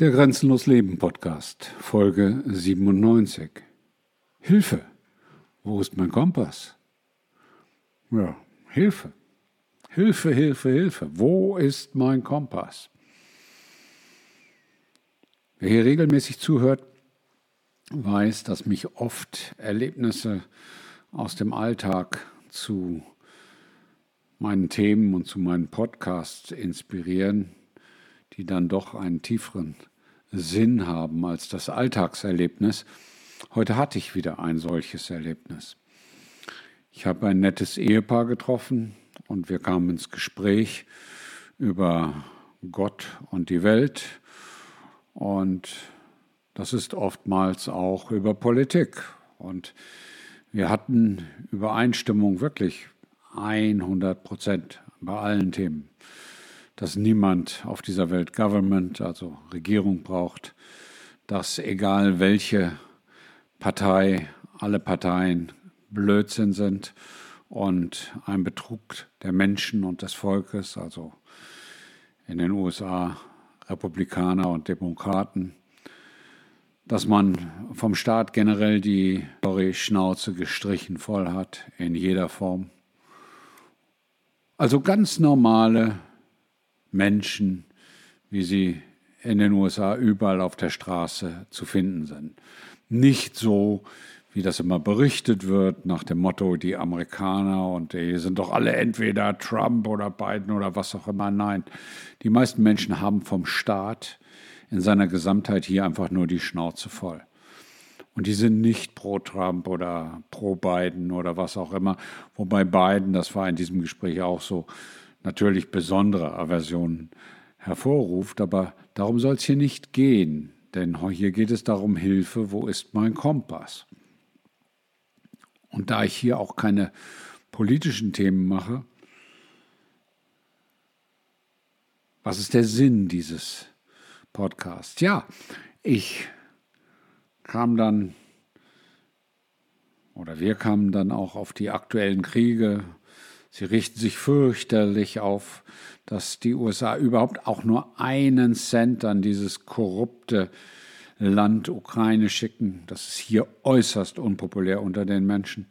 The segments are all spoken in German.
Der Grenzenlos Leben Podcast, Folge 97. Hilfe! Wo ist mein Kompass? Ja, Hilfe. Hilfe, Hilfe, Hilfe. Wo ist mein Kompass? Wer hier regelmäßig zuhört, weiß, dass mich oft Erlebnisse aus dem Alltag zu meinen Themen und zu meinen Podcasts inspirieren, die dann doch einen tieferen Sinn haben als das Alltagserlebnis. Heute hatte ich wieder ein solches Erlebnis. Ich habe ein nettes Ehepaar getroffen und wir kamen ins Gespräch über Gott und die Welt und das ist oftmals auch über Politik. Und wir hatten Übereinstimmung wirklich 100 Prozent bei allen Themen dass niemand auf dieser Welt Government, also Regierung braucht, dass egal welche Partei, alle Parteien Blödsinn sind und ein Betrug der Menschen und des Volkes, also in den USA Republikaner und Demokraten, dass man vom Staat generell die Schnauze gestrichen voll hat in jeder Form. Also ganz normale Menschen, wie sie in den USA überall auf der Straße zu finden sind. Nicht so, wie das immer berichtet wird, nach dem Motto, die Amerikaner und die sind doch alle entweder Trump oder Biden oder was auch immer. Nein, die meisten Menschen haben vom Staat in seiner Gesamtheit hier einfach nur die Schnauze voll. Und die sind nicht pro Trump oder pro Biden oder was auch immer. Wobei Biden, das war in diesem Gespräch auch so, natürlich besondere Aversionen hervorruft, aber darum soll es hier nicht gehen, denn hier geht es darum, Hilfe, wo ist mein Kompass? Und da ich hier auch keine politischen Themen mache, was ist der Sinn dieses Podcasts? Ja, ich kam dann, oder wir kamen dann auch auf die aktuellen Kriege Sie richten sich fürchterlich auf, dass die USA überhaupt auch nur einen Cent an dieses korrupte Land Ukraine schicken. Das ist hier äußerst unpopulär unter den Menschen.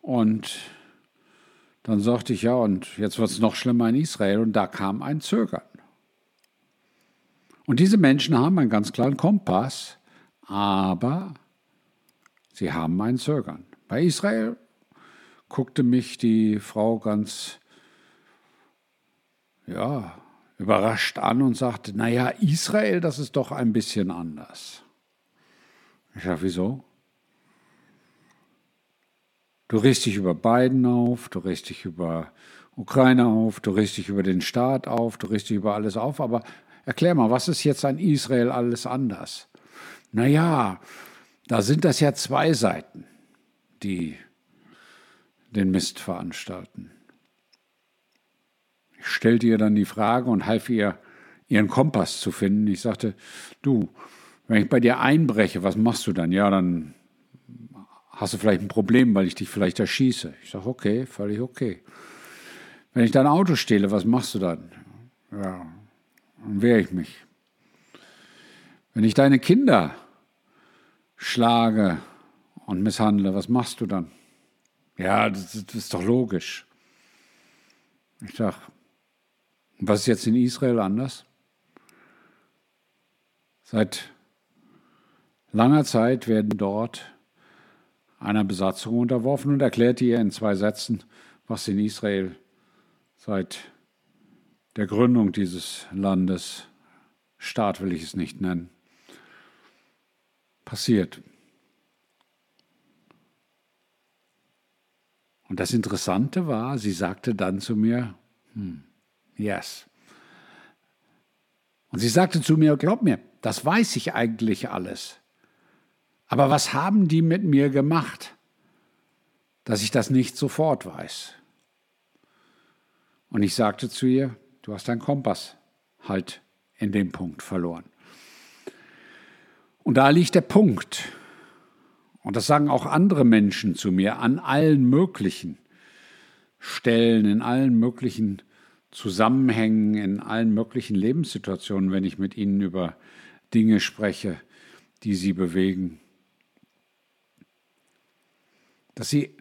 Und dann sagte ich, ja, und jetzt wird es noch schlimmer in Israel. Und da kam ein Zögern. Und diese Menschen haben einen ganz klaren Kompass, aber sie haben ein Zögern. Bei Israel guckte mich die Frau ganz ja, überrascht an und sagte, naja, Israel, das ist doch ein bisschen anders. Ich sage, wieso? Du riechst dich über Biden auf, du riechst dich über Ukraine auf, du riechst dich über den Staat auf, du riechst dich über alles auf, aber erklär mal, was ist jetzt an Israel alles anders? Naja, da sind das ja zwei Seiten, die den Mist veranstalten. Ich stellte ihr dann die Frage und half ihr, ihren Kompass zu finden. Ich sagte, du, wenn ich bei dir einbreche, was machst du dann? Ja, dann hast du vielleicht ein Problem, weil ich dich vielleicht erschieße. Ich sage, okay, völlig okay. Wenn ich dein Auto stehle, was machst du dann? Ja, dann wehre ich mich. Wenn ich deine Kinder schlage und misshandle, was machst du dann? Ja, das, das ist doch logisch. Ich sage, was ist jetzt in Israel anders? Seit langer Zeit werden dort einer Besatzung unterworfen und erklärte ihr in zwei Sätzen, was in Israel seit der Gründung dieses Landes, Staat will ich es nicht nennen, passiert. Und das Interessante war, sie sagte dann zu mir, hm, yes. Und sie sagte zu mir, glaub mir, das weiß ich eigentlich alles. Aber was haben die mit mir gemacht, dass ich das nicht sofort weiß? Und ich sagte zu ihr, du hast deinen Kompass halt in dem Punkt verloren. Und da liegt der Punkt. Und das sagen auch andere Menschen zu mir an allen möglichen Stellen, in allen möglichen Zusammenhängen in allen möglichen Lebenssituationen, wenn ich mit ihnen über Dinge spreche, die sie bewegen. Dass sie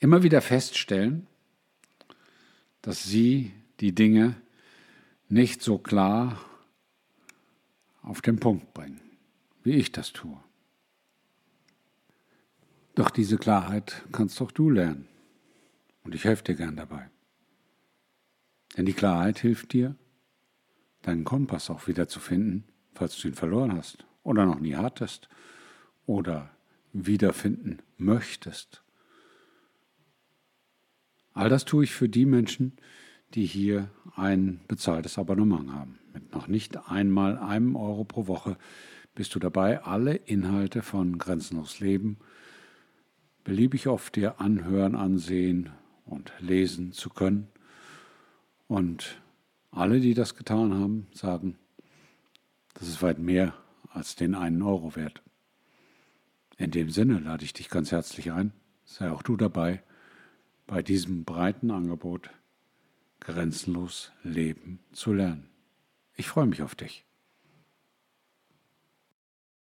immer wieder feststellen, dass sie die Dinge nicht so klar auf den Punkt bringen, wie ich das tue. Doch diese Klarheit kannst doch du lernen. Und ich helfe dir gern dabei. Denn die Klarheit hilft dir, deinen Kompass auch wieder zu finden, falls du ihn verloren hast oder noch nie hattest oder wiederfinden möchtest. All das tue ich für die Menschen, die hier ein bezahltes Abonnement haben. Mit noch nicht einmal einem Euro pro Woche bist du dabei, alle Inhalte von Grenzenlos Leben beliebig oft dir anhören, ansehen und lesen zu können. Und alle, die das getan haben, sagen, das ist weit mehr als den einen Euro wert. In dem Sinne lade ich dich ganz herzlich ein, sei auch du dabei bei diesem breiten Angebot grenzenlos leben zu lernen. Ich freue mich auf dich.